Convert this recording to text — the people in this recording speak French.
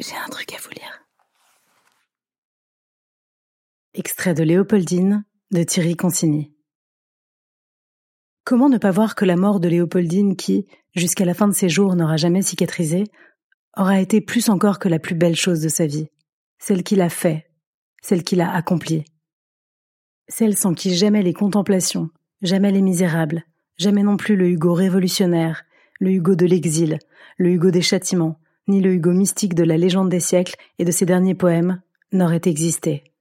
J'ai un truc à vous lire. Extrait de Léopoldine de Thierry Consigny. Comment ne pas voir que la mort de Léopoldine qui, jusqu'à la fin de ses jours, n'aura jamais cicatrisé, aura été plus encore que la plus belle chose de sa vie, celle qu'il a fait, celle qu'il a accomplie, celle sans qui jamais les contemplations, jamais les misérables, jamais non plus le Hugo révolutionnaire, le Hugo de l'exil, le Hugo des châtiments, ni le Hugo mystique de la légende des siècles et de ses derniers poèmes n'auraient existé.